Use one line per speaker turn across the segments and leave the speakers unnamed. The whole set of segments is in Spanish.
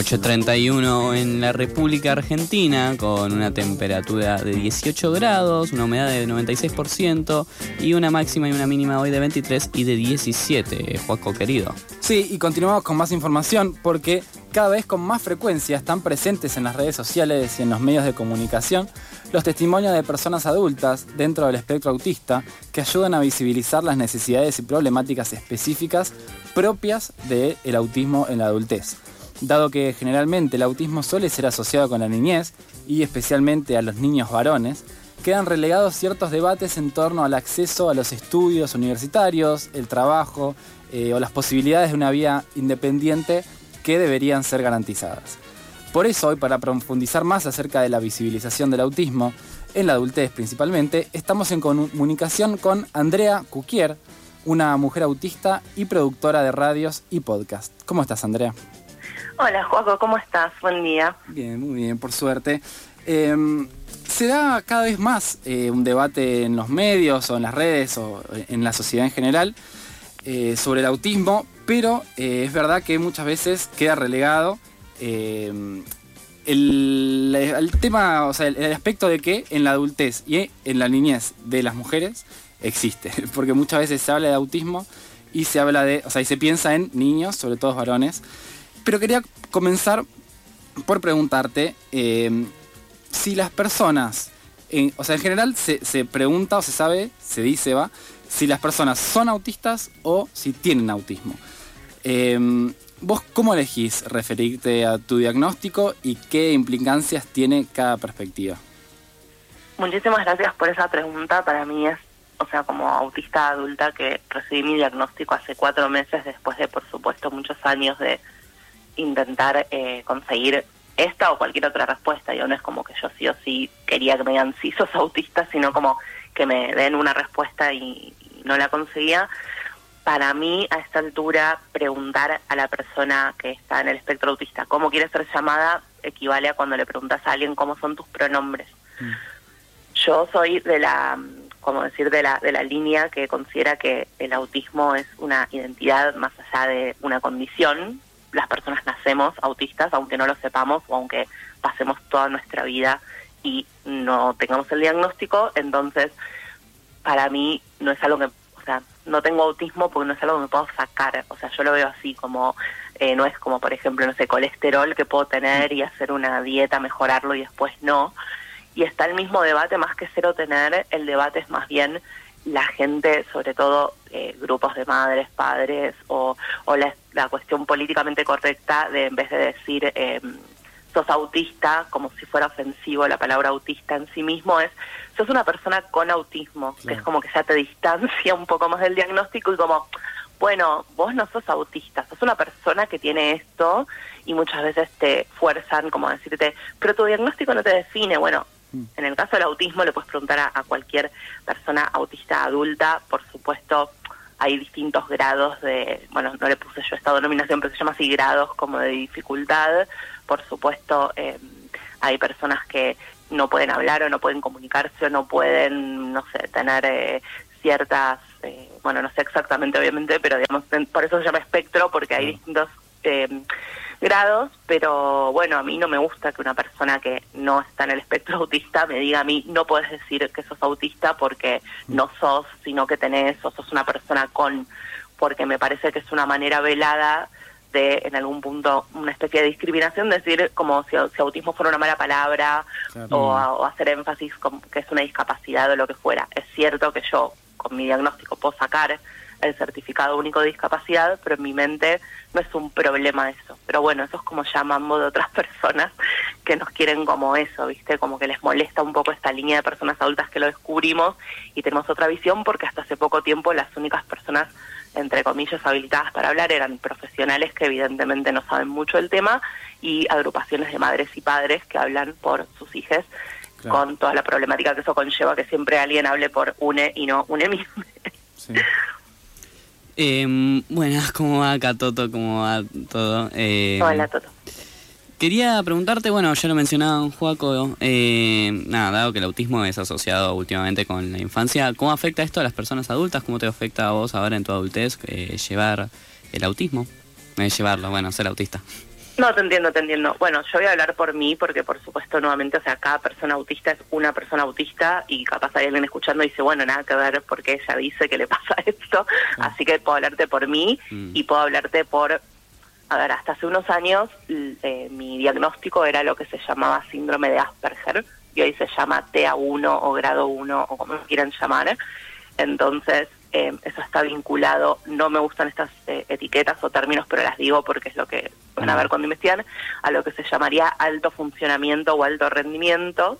8.31 en la República Argentina con una temperatura de 18 grados, una humedad de 96% y una máxima y una mínima hoy de 23 y de 17, Juaco querido.
Sí, y continuamos con más información porque cada vez con más frecuencia están presentes en las redes sociales y en los medios de comunicación los testimonios de personas adultas dentro del espectro autista que ayudan a visibilizar las necesidades y problemáticas específicas propias del autismo en la adultez. Dado que generalmente el autismo suele ser asociado con la niñez y especialmente a los niños varones, quedan relegados ciertos debates en torno al acceso a los estudios universitarios, el trabajo eh, o las posibilidades de una vida independiente que deberían ser garantizadas. Por eso hoy, para profundizar más acerca de la visibilización del autismo, en la adultez principalmente, estamos en comunicación con Andrea Cuquier, una mujer autista y productora de radios y podcast. ¿Cómo estás, Andrea?
Hola, Juaco, ¿cómo estás? Buen día.
Bien, muy bien, por suerte. Em, se da cada vez más eh, un debate en los medios o en las redes o en la sociedad en general eh, sobre el autismo, pero eh, es verdad que muchas veces queda relegado el, tema, o sea, el, aspecto de que en la adultez y en la niñez de las mujeres existe, porque muchas veces se habla de autismo y se habla de, o sea, y se piensa en niños, sobre todo varones. Pero quería comenzar por preguntarte eh, si las personas, o sea, en general se, pregunta o se sabe, se dice, va, si las personas son autistas o si tienen autismo. Eh, ¿Vos cómo elegís referirte a tu diagnóstico y qué implicancias tiene cada perspectiva?
Muchísimas gracias por esa pregunta. Para mí es, o sea, como autista adulta que recibí mi diagnóstico hace cuatro meses después de, por supuesto, muchos años de intentar eh, conseguir esta o cualquier otra respuesta. Yo no es como que yo sí o sí quería que me digan sí sos autista, sino como que me den una respuesta y, no la conseguía. Para mí, a esta altura, preguntar a la persona que está en el espectro autista cómo quiere ser llamada equivale a cuando le preguntas a alguien cómo son tus pronombres. Mm. Yo soy de la, como decir, de la, de la línea que considera que el autismo es una identidad más allá de una condición, las personas nacemos autistas, aunque no lo sepamos o aunque pasemos toda nuestra vida y no tengamos el diagnóstico, entonces para mí no es algo que, o sea, no tengo autismo porque no es algo que me puedo sacar, o sea, yo lo veo así como, eh, no es como por ejemplo, no sé, colesterol que puedo tener y hacer una dieta, mejorarlo y después no. Y está el mismo debate, más que cero tener, el debate es más bien la gente, sobre todo eh, grupos de madres, padres o, o la, cuestión políticamente correcta de en vez de decir eh, sos autista como si fuera ofensivo la palabra autista en sí mismo es sos una persona con autismo, que es como que ya te distancia un poco más del diagnóstico y como bueno, vos no sos autista, sos una persona que tiene esto y muchas veces te fuerzan como a decirte, pero tu diagnóstico no te define. Bueno. En el caso del autismo le puedes preguntar a, cualquier persona autista adulta, por supuesto hay distintos grados de, bueno, no le puse yo esta denominación, pero se llama así grados como de dificultad. Por supuesto, eh, hay personas que no pueden hablar o no pueden comunicarse o no pueden, no sé, tener eh, ciertas, eh, bueno, no sé exactamente obviamente, pero digamos, por eso se llama espectro, porque hay distintos grados, pero bueno, a mí no me gusta que una persona que no está en el espectro autista me diga a mí, no puedes decir que sos autista porque no sos, sino que tenés o sos una persona con, porque me parece que es una manera velada de en algún punto una especie de discriminación, decir como si, autismo fuera una mala palabra o, o, hacer énfasis como que es una discapacidad o lo que fuera. Es cierto que yo con mi diagnóstico puedo sacar el certificado único de discapacidad, pero en mi mente no es un problema eso. Pero bueno, eso es como llamamos de otras personas que nos quieren como eso, ¿viste? Como que les molesta un poco esta línea de personas adultas que lo descubrimos y tenemos otra visión porque hasta hace poco tiempo las únicas personas entre comillas habilitadas para hablar eran profesionales que evidentemente no saben mucho del tema y agrupaciones de madres y padres que hablan por sus hijos con toda la problemática que eso conlleva que siempre alguien hable por UNE y no UNE mismo. Sí.
Eh, buenas, ¿cómo va acá Toto? ¿Cómo va todo?
Eh, Hola Toto.
Quería preguntarte, bueno, ya lo mencionaba Juaco, eh, nada, dado que el autismo es asociado últimamente con la infancia, ¿cómo afecta esto a las personas adultas? ¿Cómo te afecta a vos ahora en tu adultez eh, llevar el autismo? Eh, llevarlo, bueno, ser autista.
No, te entiendo, te entiendo. Bueno, yo voy a hablar por mí porque, por supuesto, nuevamente, o sea, cada persona autista es una persona autista y capaz hay alguien escuchando y dice, bueno, nada que ver porque ella dice que le pasa esto. Así que puedo hablarte por mí
Mm.
y puedo hablarte por... A ver, hasta hace unos años eh, mi diagnóstico era lo que se llamaba síndrome de Asperger y hoy se llama TA1 o grado 1 o como quieran llamar. Entonces, eh, eso está vinculado, no me gustan estas eh, etiquetas o términos, pero las digo porque es lo que van a ver cuando investigan, a lo que se llamaría alto funcionamiento o alto rendimiento.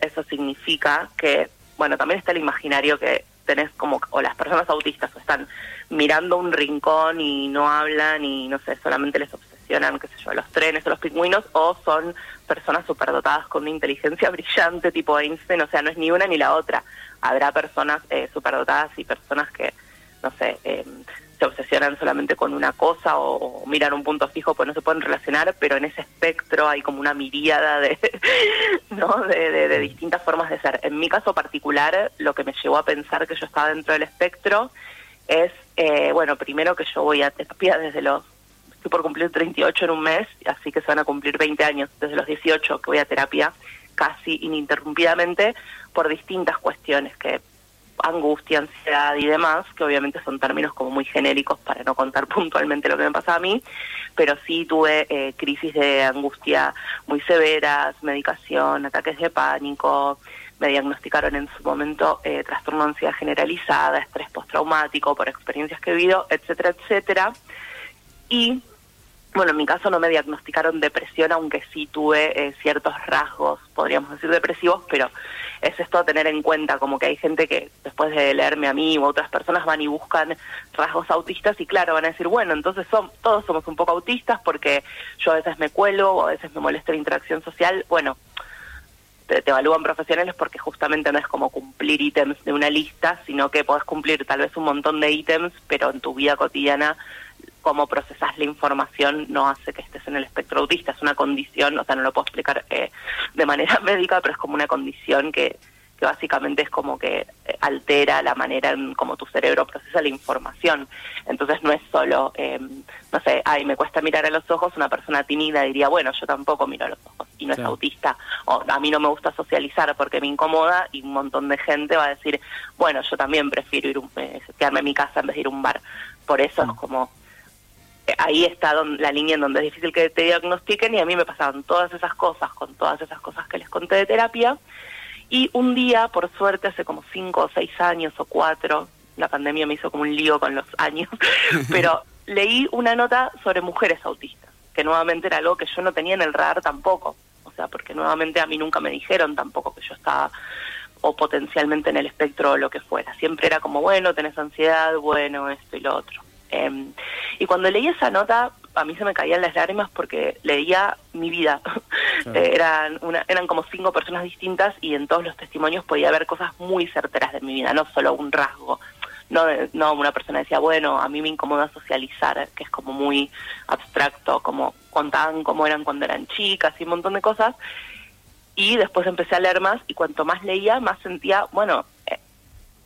Eso significa que, bueno, también está el imaginario que tenés como, o las personas autistas o están mirando un rincón y no hablan y no sé, solamente les obsesionan, qué sé yo, los trenes o los pingüinos, o son personas superdotadas con una inteligencia brillante tipo Einstein, o sea, no es ni una ni la otra. Habrá personas eh, superdotadas y personas que, no sé, eh, se obsesionan solamente con una cosa o, o miran un punto fijo, pues no se pueden relacionar, pero en ese espectro hay como una miríada de, ¿no? de, de- distintas formas de ser. En mi caso particular, lo que me llevó a pensar que yo estaba dentro del espectro es, eh, bueno, primero que yo voy a terapia desde los, estoy por cumplir 38 en un mes, así que se van a cumplir 20 años, desde los 18 que voy a terapia casi ininterrumpidamente por distintas cuestiones que angustia, ansiedad y demás, que obviamente son términos como muy genéricos para no contar puntualmente lo que me pasaba a mí, pero sí tuve eh, crisis de angustia muy severas, medicación, ataques de pánico, me diagnosticaron en su momento eh, trastorno de ansiedad generalizada, estrés postraumático por experiencias que he vivido, etcétera, etcétera. Y bueno, en mi caso no me diagnosticaron depresión, aunque sí tuve eh, ciertos rasgos, podríamos decir depresivos, pero es esto a tener en cuenta, como que hay gente que después de leerme a mí u otras personas van y buscan rasgos autistas y claro, van a decir, bueno, entonces son, todos somos un poco autistas porque yo a veces me cuelo o a veces me molesta la interacción social. Bueno, te, te evalúan profesionales porque justamente no es como cumplir ítems de una lista, sino que podés cumplir tal vez un montón de ítems, pero en tu vida cotidiana cómo procesas la información no hace que estés en el espectro autista, es una condición, o sea, no lo puedo explicar eh, de manera médica, pero es como una condición que, que básicamente es como que eh, altera la manera en cómo tu cerebro procesa la información. Entonces no es solo, eh, no sé, ay, me cuesta mirar a los ojos, una persona tímida diría, bueno, yo tampoco miro a los ojos y no es autista, o a mí no me gusta socializar porque me incomoda y un montón de gente va a decir, bueno, yo también prefiero ir un- eh, quedarme en mi casa en vez de ir a un bar. Por eso es como eh, ahí está don- la línea en donde es difícil que te diagnostiquen y a mí me pasaban todas esas cosas con todas esas cosas que les conté de terapia y un día, por suerte, hace como cinco o seis años o cuatro, la pandemia me hizo como un lío con los años, pero leí una nota sobre mujeres autistas, que nuevamente era algo que yo no tenía en el radar tampoco, o sea, porque nuevamente a mí nunca me dijeron tampoco que yo estaba o potencialmente en el espectro o lo que fuera. Siempre era como, bueno, tenés ansiedad, bueno, esto y lo otro. Em, y cuando leí esa nota, a mí se me caían las lágrimas porque leía mi vida.
Claro.
Eh, eran, una, eran como cinco personas distintas y en todos los testimonios podía ver cosas muy certeras de mi vida, no solo un rasgo. No, no una persona decía, bueno, a mí me incomoda socializar, que es como muy abstracto, como contaban cómo eran cuando eran chicas y un montón de cosas. Y después empecé a leer más y cuanto más leía, más sentía, bueno, eh,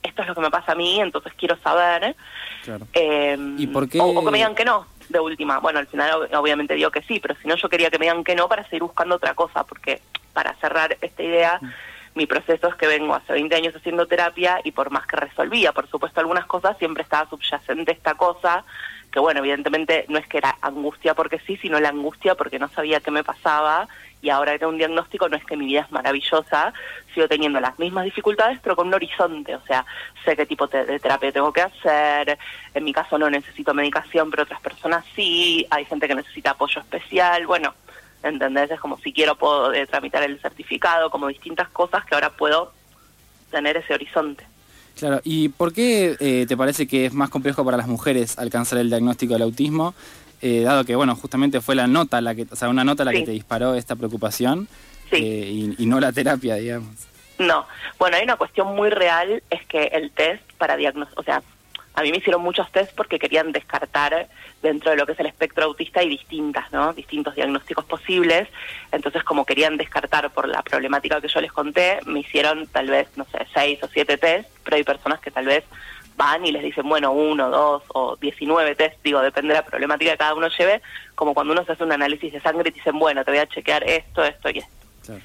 esto es lo que me pasa a mí, entonces quiero saber.
Claro.
Eh,
¿Y por qué?
O, o que me digan que no, de última. Bueno, al final ob- obviamente digo que sí, pero si no yo quería que me digan que no para seguir buscando otra cosa, porque para cerrar esta idea,
Mm.
mi proceso es que vengo hace 20 años haciendo terapia y por más que resolvía, por supuesto, algunas cosas, siempre estaba subyacente esta cosa, que bueno, evidentemente no es que era angustia porque sí, sino la angustia porque no sabía qué me pasaba y ahora tengo un diagnóstico no es que mi vida es maravillosa, sigo teniendo las mismas dificultades pero con un horizonte, o sea, sé qué tipo de terapia tengo que hacer, en mi caso no necesito medicación, pero otras personas sí, hay gente que necesita apoyo especial, bueno, ¿entendés? Es como si quiero puedo eh, tramitar el certificado, como distintas cosas que ahora puedo tener ese horizonte.
Claro, ¿y por qué eh, te parece que es más complejo para las mujeres alcanzar el diagnóstico del autismo? Eh, dado que, bueno, justamente fue la nota, la que, o sea, una nota la
Sí.
que te disparó esta preocupación
Sí.
eh, y, y no la terapia, digamos.
No, bueno, hay una cuestión muy real, es que el test para diagnosticar, o sea, a mí me hicieron muchos test porque querían descartar dentro de lo que es el espectro autista hay distintas, ¿no? Distintos diagnósticos posibles. Entonces, como querían descartar por la problemática que yo les conté, me hicieron tal vez, no sé, seis o siete test, pero hay personas que tal vez van y les dicen, bueno, uno, dos o 19 test, digo, depende de la problemática que cada uno lleve, como cuando uno se hace un análisis de sangre y te dicen, bueno, te voy a chequear esto, esto y esto.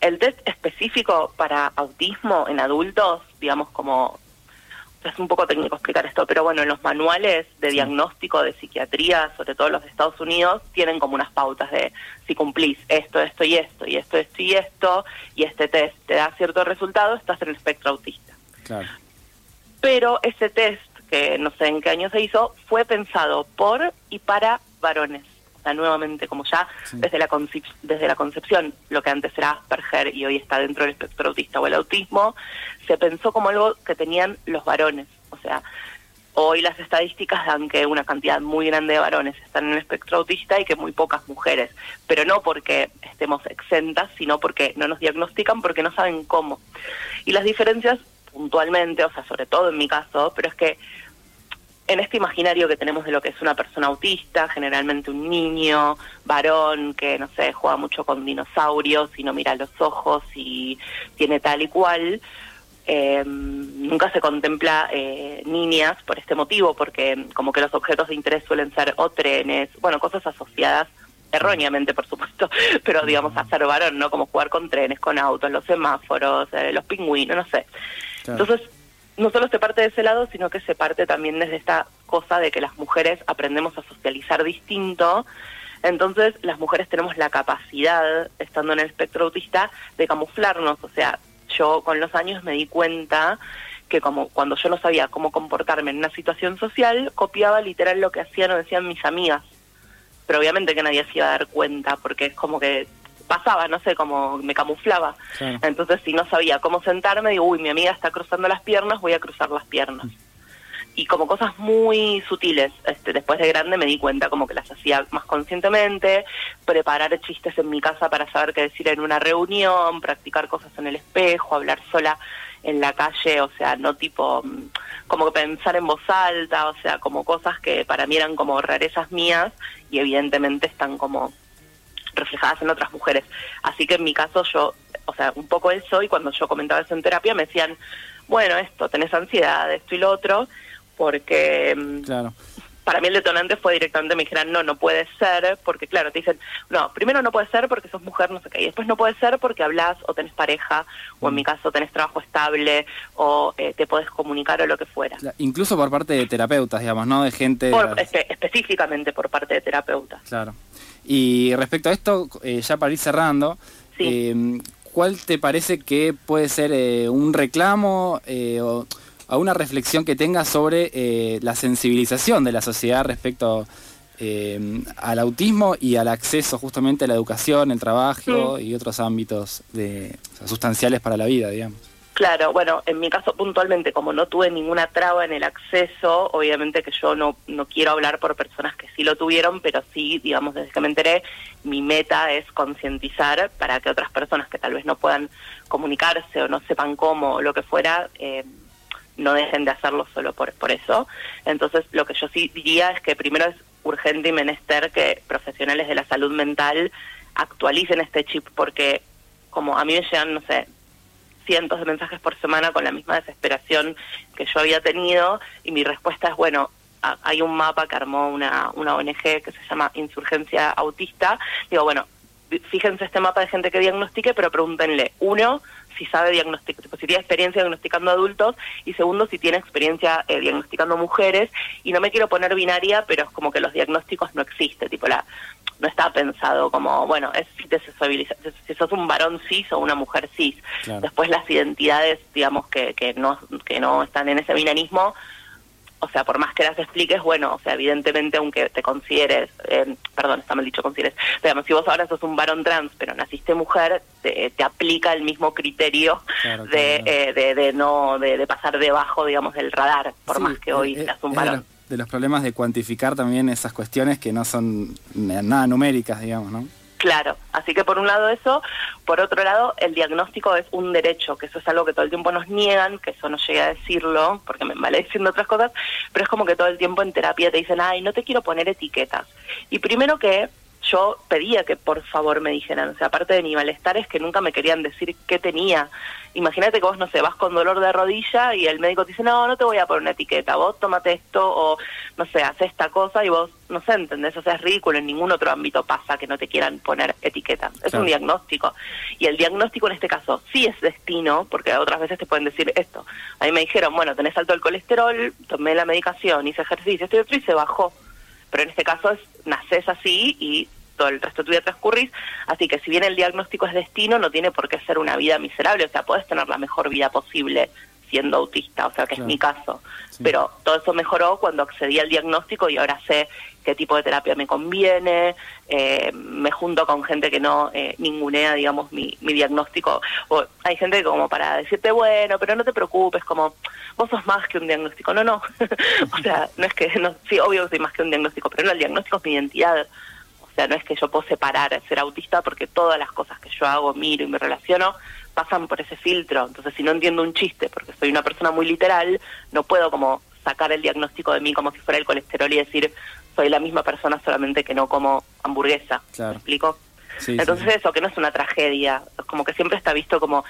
El test específico para autismo en adultos, digamos como es un poco técnico explicar esto, pero bueno, en los manuales de diagnóstico de psiquiatría, sobre todo los de Estados Unidos, tienen como unas pautas de si cumplís esto, esto y esto, y esto, esto y esto, y este test te da cierto resultado, estás en el espectro autista. Claro. Pero ese test, que no sé en qué año se hizo, fue pensado por y para varones nuevamente como ya desde la desde la concepción, lo que antes era Asperger y hoy está dentro del espectro autista o el autismo, se pensó como algo que tenían los varones. O sea, hoy las estadísticas dan que una cantidad muy grande de varones están en el espectro autista y que muy pocas mujeres, pero no porque estemos exentas, sino porque no nos diagnostican, porque no saben cómo. Y las diferencias puntualmente, o sea, sobre todo en mi caso, pero es que en este imaginario que tenemos de lo que es una persona autista, generalmente un niño, varón, que no sé, juega mucho con dinosaurios y no mira los ojos y tiene tal y cual, eh, nunca se contempla eh, niñas por este motivo, porque como que los objetos de interés suelen ser o trenes, bueno, cosas asociadas erróneamente, por supuesto, pero digamos a ser varón, ¿no? Como jugar con trenes, con autos, los semáforos, eh, los pingüinos, no sé. Entonces, no solo se parte de ese lado, sino que se parte también desde esta cosa de que las mujeres aprendemos a socializar distinto. Entonces, las mujeres tenemos la capacidad, estando en el espectro autista, de camuflarnos. O sea, yo con los años me di cuenta que como cuando yo no sabía cómo comportarme en una situación social, copiaba literal lo que hacían o decían mis amigas. Pero obviamente que nadie se iba a dar cuenta, porque es como que pasaba, no sé, como me camuflaba. Entonces, si no sabía cómo sentarme, digo, uy, mi amiga está cruzando las piernas, voy a cruzar las piernas. Y como cosas muy sutiles, este, después de grande me di cuenta como que las hacía más conscientemente, preparar chistes en mi casa para saber qué decir en una reunión, practicar cosas en el espejo, hablar sola en la calle, o sea, no tipo mm, como pensar en voz alta, o sea, como cosas que para mí eran como rarezas mías y evidentemente están como reflejadas en otras mujeres. Así que en mi caso yo, o sea, un poco eso, y cuando yo comentaba eso en terapia me decían, bueno, esto, tenés ansiedad, esto y lo otro, porque mm, claro. para mí el detonante fue directamente me dijeran, no, no puede ser, porque claro, te dicen, no, primero no puede ser porque sos mujer, no sé qué, y después no puede ser porque hablas o tenés pareja, o en mi caso tenés trabajo estable, o eh, te podés comunicar o lo que fuera.
Incluso por parte de terapeutas, digamos, ¿no? De gente...
específicamente por parte de terapeutas.
Claro. Y respecto a esto, eh, ya para ir cerrando, eh, ¿cuál te parece que puede ser eh, un reclamo o a una reflexión que tenga sobre la sensibilización de la sociedad respecto al autismo y al acceso justamente a la educación, el trabajo y otros ámbitos de, sustanciales para la vida, digamos?
Claro, bueno, en mi caso puntualmente, como no tuve ninguna traba en el acceso, obviamente que yo no, no quiero hablar por personas que sí lo tuvieron, pero sí, digamos, desde que me enteré, mi meta es concientizar para que otras personas que tal vez no puedan comunicarse o no sepan cómo o lo que fuera, eh, no dejen de hacerlo solo por, por eso. Entonces, lo que yo sí diría es que primero es urgente y menester que profesionales de la salud mental actualicen este chip, porque como a mí me llegan, no sé, cientos de mensajes por semana con la misma desesperación que yo había tenido y mi respuesta es, bueno, hay un mapa que armó una, una ONG que se llama Insurgencia Autista. Digo, bueno, fíjense este mapa de gente que diagnostique, pero pregúntenle, uno, si sabe diagnosticar, si tiene experiencia diagnosticando adultos, y segundo, si tiene experiencia eh, diagnosticando mujeres. Y no me quiero poner binaria, pero es como que los diagnósticos no existen, tipo la no está pensado como, bueno, es si te si sos un varón cis o una mujer cis. Después las identidades, digamos, que, que, no, que no están en ese binarismo, o sea, por más que las expliques, bueno, o sea, evidentemente aunque te consideres, eh, perdón, está mal dicho consideres, digamos, si vos ahora sos un varón trans, pero naciste mujer, te, aplica el mismo criterio de, eh, de, de, no, de, de, pasar debajo, digamos, del radar, por más que hoy seas un varón
de los problemas de cuantificar también esas cuestiones que no son nada numéricas, digamos, ¿no?
Claro, así que por un lado eso, por otro lado el diagnóstico es un derecho, que eso es algo que todo el tiempo nos niegan, que eso no llega a decirlo, porque me vale diciendo otras cosas, pero es como que todo el tiempo en terapia te dicen, ay, no te quiero poner etiquetas. Y primero que yo pedía que por favor me dijeran, o sea, aparte de mi malestar es que nunca me querían decir qué tenía. Imagínate que vos, no sé, vas con dolor de rodilla y el médico te dice, no, no te voy a poner una etiqueta, vos tómate esto o, no sé, haz esta cosa y vos, no sé, ¿entendés? O sea, es ridículo, en ningún otro ámbito pasa que no te quieran poner etiqueta. Es un diagnóstico. Y el diagnóstico en este caso sí es destino, porque otras veces te pueden decir esto. A mí me dijeron, bueno, tenés alto el colesterol, tomé la medicación, hice ejercicio, esto y otro y se bajó pero en este caso es, naces así y todo el resto de tu vida transcurrís, así que si bien el diagnóstico es destino, no tiene por qué ser una vida miserable, o sea, puedes tener la mejor vida posible siendo autista, o sea, que es mi caso. Pero todo eso mejoró cuando accedí al diagnóstico y ahora sé qué tipo de terapia me conviene, eh, me junto con gente que no eh, ningunea, digamos, mi, mi diagnóstico. O hay gente que como para decirte, bueno, pero no te preocupes, como vos sos más que un diagnóstico. No, no. o sea, no es que, no, sí, obvio que soy más que un diagnóstico, pero no, el diagnóstico es mi identidad. O sea, no es que yo puedo separar ser autista porque todas las cosas que yo hago, miro y me relaciono pasan por ese filtro. Entonces, si no entiendo un chiste porque soy una persona muy literal, no puedo como sacar el diagnóstico de mí como si fuera el colesterol y decir soy la misma persona solamente que no como hamburguesa. ¿Me explico? Entonces eso, que no es una tragedia, como que siempre está visto como,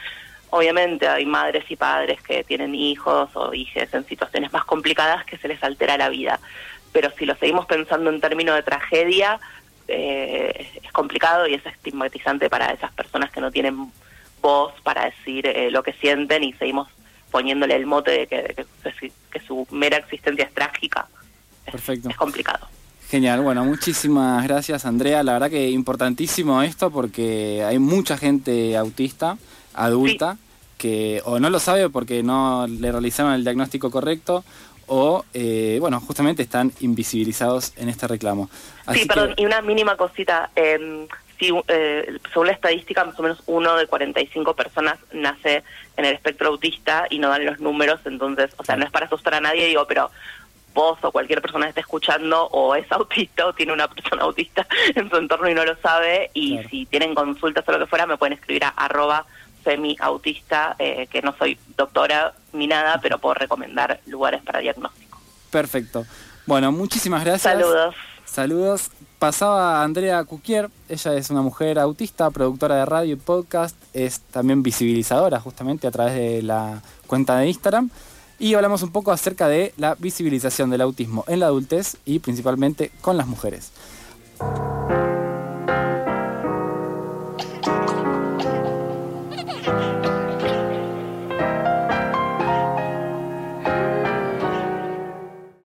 obviamente hay madres y padres que tienen hijos o hijas en situaciones más complicadas que se les altera la vida, pero si lo seguimos pensando en términos de tragedia, eh, es complicado y es estigmatizante para esas personas que no tienen voz para decir eh, lo que sienten y seguimos poniéndole el mote de que, que, su mera existencia es trágica. Perfecto. Es, complicado.
Genial, bueno, muchísimas gracias Andrea. La verdad que importantísimo esto porque hay mucha gente autista, adulta, que o no lo sabe porque no le realizaron el diagnóstico correcto o, eh, bueno, justamente están invisibilizados en este reclamo.
sí, perdón, y una mínima cosita. Eh, eh, según la estadística, más o menos uno de 45 personas nace en el espectro autista y no dan los números, entonces, o sea, no es para asustar a nadie, digo, pero vos o cualquier persona que esté escuchando o es autista o tiene una persona autista en su entorno y no lo sabe, y si tienen consultas o lo que fuera, me pueden escribir a arroba semi-autista, eh, que no soy doctora ni nada, pero puedo recomendar lugares para diagnóstico.
Perfecto. Bueno, muchísimas gracias.
Saludos.
Saludos. Pasaba Andrea Cuquier, ella es una mujer autista, productora de radio y podcast, es también visibilizadora justamente a través de la cuenta de Instagram. Y hablamos un poco acerca de la visibilización del autismo en la adultez y principalmente con las mujeres.